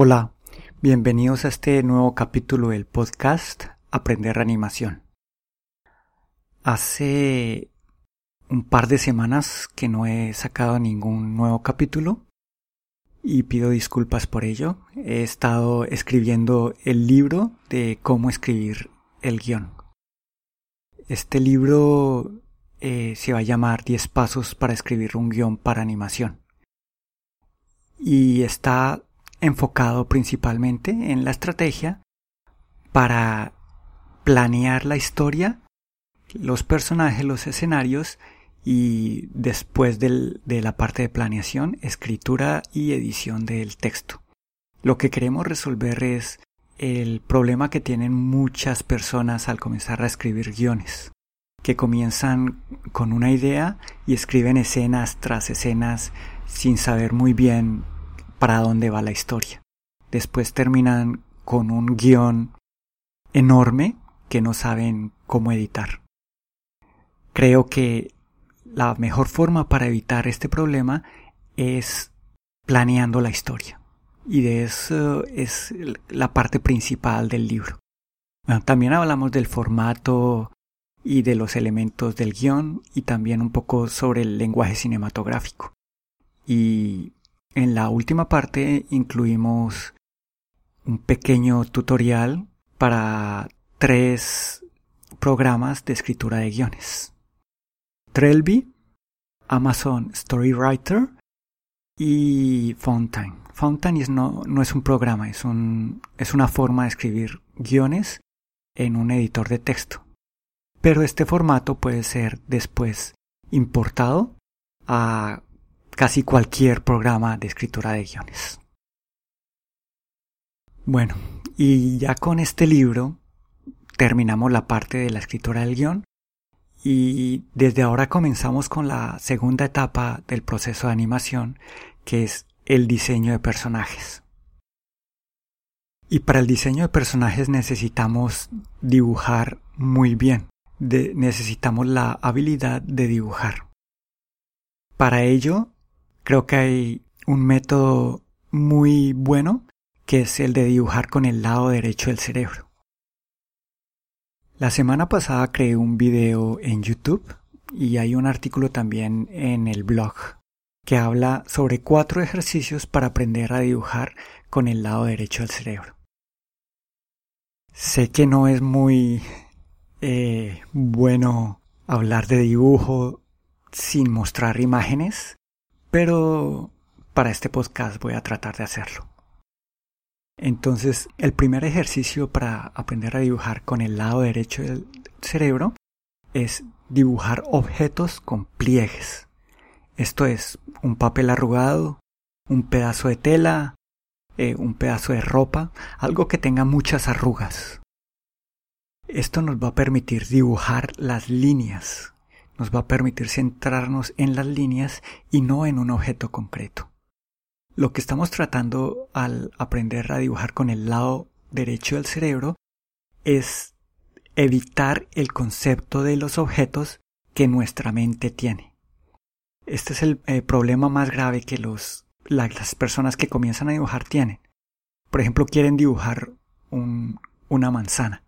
Hola, bienvenidos a este nuevo capítulo del podcast Aprender Animación. Hace un par de semanas que no he sacado ningún nuevo capítulo y pido disculpas por ello. He estado escribiendo el libro de cómo escribir el guion. Este libro eh, se va a llamar 10 pasos para escribir un guion para animación. Y está enfocado principalmente en la estrategia para planear la historia, los personajes, los escenarios y después de la parte de planeación, escritura y edición del texto. Lo que queremos resolver es el problema que tienen muchas personas al comenzar a escribir guiones, que comienzan con una idea y escriben escenas tras escenas sin saber muy bien para dónde va la historia. Después terminan con un guion enorme que no saben cómo editar. Creo que la mejor forma para evitar este problema es planeando la historia. Y de eso es la parte principal del libro. también hablamos del formato y de los elementos del guion y también un poco sobre el lenguaje cinematográfico. Y en la última parte incluimos un pequeño tutorial para tres programas de escritura de guiones. Trelby, Amazon Storywriter y Fountain. Fountain no, no, es un programa, es, un, es una forma de escribir guiones en un editor de texto. Pero este formato puede ser después importado a casi cualquier programa de escritura de guiones. Bueno, y ya con este libro terminamos la parte de la escritura del guion y desde ahora comenzamos con la segunda etapa del proceso de animación que es el diseño de personajes. Y para el diseño de personajes necesitamos dibujar muy bien, necesitamos la habilidad de dibujar. Para ello Creo que hay un método muy bueno que es el de dibujar con el lado derecho del cerebro. La semana pasada creé un video en YouTube y hay un artículo también en el blog que habla sobre cuatro ejercicios para aprender a dibujar con el lado derecho del cerebro. Sé que no es muy eh, bueno hablar de dibujo sin mostrar imágenes, pero para este podcast voy a tratar de hacerlo. Entonces, el primer ejercicio para aprender a dibujar con el lado derecho del cerebro es dibujar objetos con pliegues. Esto es un papel arrugado, un pedazo de tela, eh, un pedazo de ropa, algo que tenga muchas arrugas. Esto nos va a permitir dibujar las líneas nos va a permitir centrarnos en las líneas y no en un objeto concreto. Lo que estamos tratando al aprender a dibujar con el lado derecho del cerebro es evitar el concepto de los objetos que nuestra mente tiene. Este es el eh, problema más grave que los, las personas que comienzan a dibujar tienen. Por ejemplo, quieren dibujar una manzana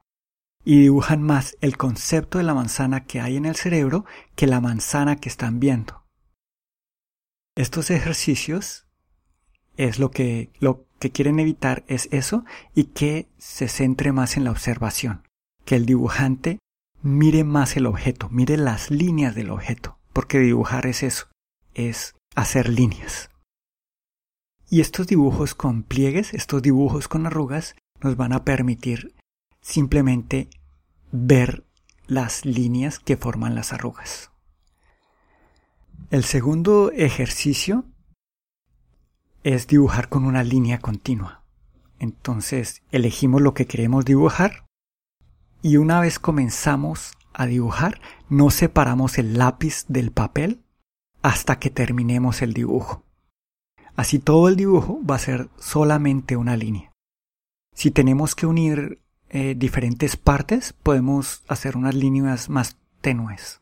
y dibujan más el concepto de la manzana que hay en el cerebro que la manzana que están viendo. Estos ejercicios es lo que, lo que quieren evitar es eso y que se centre más en la observación, que el dibujante mire más el objeto, mire las líneas del objeto, porque dibujar es eso, es hacer líneas. Y estos dibujos con pliegues, estos dibujos con arrugas, nos van a permitir simplemente ver las líneas que forman las arrugas. El segundo ejercicio es dibujar con una línea continua. Entonces elegimos lo que queremos dibujar y una vez comenzamos a dibujar no separamos el lápiz del papel hasta que terminemos el dibujo. Así todo el dibujo va a ser solamente una línea. Si tenemos que unir eh, diferentes partes, podemos hacer unas líneas más tenues.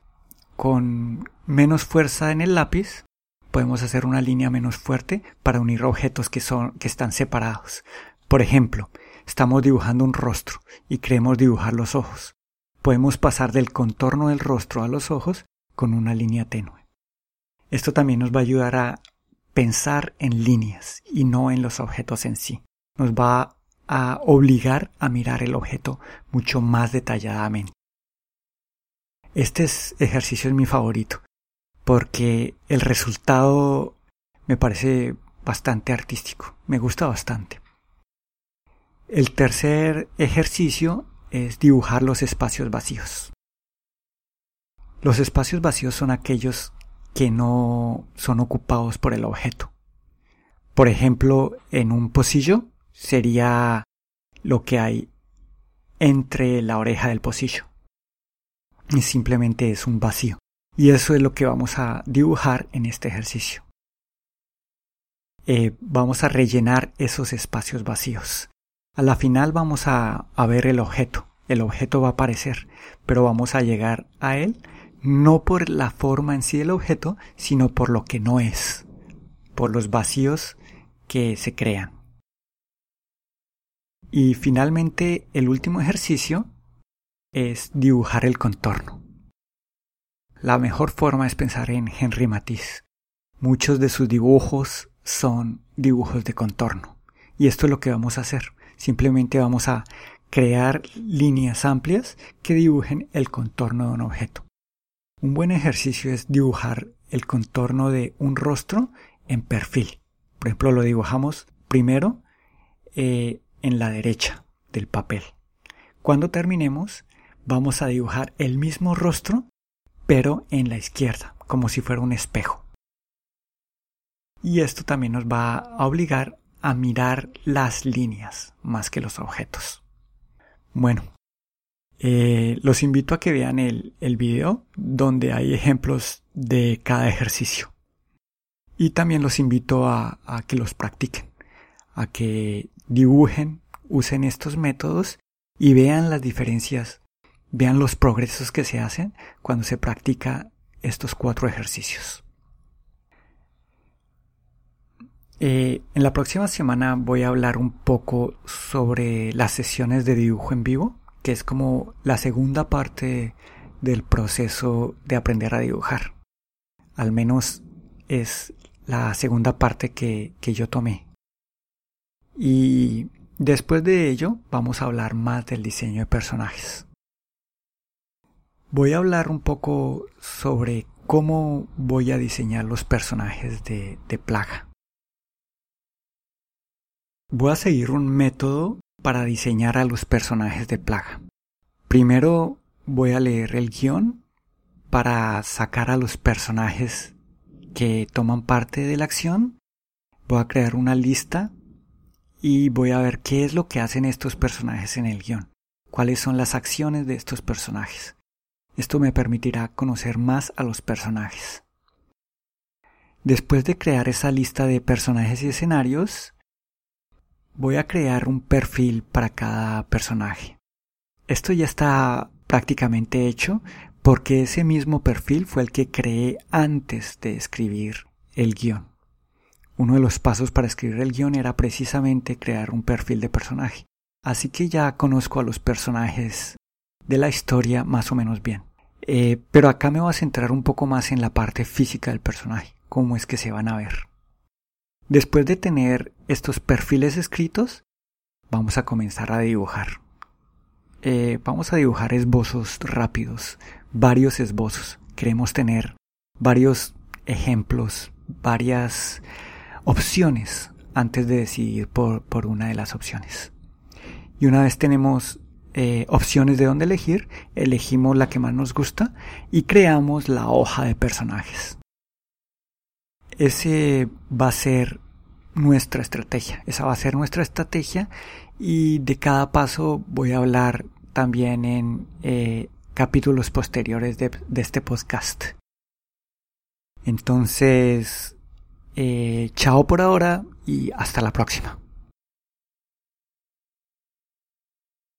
Con menos fuerza en el lápiz, podemos hacer una línea menos fuerte para unir objetos que, son, que están separados. Por ejemplo, estamos dibujando un rostro y queremos dibujar los ojos. Podemos pasar del contorno del rostro a los ojos con una línea tenue. Esto también nos va a ayudar a pensar en líneas y no en los objetos en sí. Nos va a obligar a mirar el objeto mucho más detalladamente. Este ejercicio es mi favorito porque el resultado me parece bastante artístico, me gusta bastante. El tercer ejercicio es dibujar los espacios vacíos. Los espacios vacíos son aquellos que no son ocupados por el objeto. Por ejemplo, en un pocillo sería lo que hay entre la oreja del pocillo. Y simplemente es un vacío. Y eso es lo que vamos a dibujar en este ejercicio. Eh, vamos a rellenar esos espacios vacíos. A la final vamos a, a ver el objeto. El objeto va a aparecer, pero vamos a llegar a él no por la forma en sí del objeto, sino por lo que no es, por los vacíos que se crean. Y finalmente el último ejercicio es dibujar el contorno. La mejor forma es pensar en Henry Matisse. Muchos de sus dibujos son dibujos de contorno. Y esto es lo que vamos a hacer. Simplemente vamos a crear líneas amplias que dibujen el contorno de un objeto. Un buen ejercicio es dibujar el contorno de un rostro en perfil. Por ejemplo, lo dibujamos primero eh, en la derecha del papel. Cuando terminemos, vamos a dibujar el mismo rostro, pero en la izquierda, como si fuera un espejo. Y esto también nos va a obligar a mirar las líneas más que los objetos. Bueno, eh, los invito a que vean el, el video donde hay ejemplos de cada ejercicio. Y también los invito a, a que los practiquen, a que dibujen, usen estos métodos y vean las diferencias, vean los progresos que se hacen cuando se practica estos cuatro ejercicios. Eh, en la próxima semana voy a hablar un poco sobre las sesiones de dibujo en vivo que es como la segunda parte del proceso de aprender a dibujar. Al menos es la segunda parte que, que yo tomé. Y después de ello vamos a hablar más del diseño de personajes. Voy a hablar un poco sobre cómo voy a diseñar los personajes de, de plaga. Voy a seguir un método para diseñar a los personajes de plaga. Primero voy a leer el guion para sacar a los personajes que toman parte de la acción. Voy a crear una lista y voy a ver qué es lo que hacen estos personajes en el guion, cuáles son las acciones de estos personajes. Esto me permitirá conocer más a los personajes. Después de crear esa lista de personajes y escenarios, Voy a crear un perfil para cada personaje. Esto ya está prácticamente hecho porque ese mismo perfil fue el que creé antes de escribir el guion. Uno de los pasos para escribir el guion era precisamente crear un perfil de personaje. Así que ya conozco a los personajes de la historia más o menos bien. Eh, pero acá me voy a centrar un poco más en la parte física del personaje, cómo es que se van a ver. Después de tener estos perfiles escritos, vamos a comenzar a dibujar. Eh, vamos a dibujar esbozos rápidos, varios esbozos. Queremos tener varios ejemplos, varias opciones antes de decidir por, por una de las opciones. Y una vez tenemos eh, opciones de dónde elegir, elegimos la que más nos gusta y creamos la hoja de personajes. Ese va a ser nuestra estrategia. Esa va a ser nuestra estrategia y de cada paso voy a hablar también en eh, capítulos posteriores de, este podcast. Entonces, eh, chao por ahora y hasta la próxima.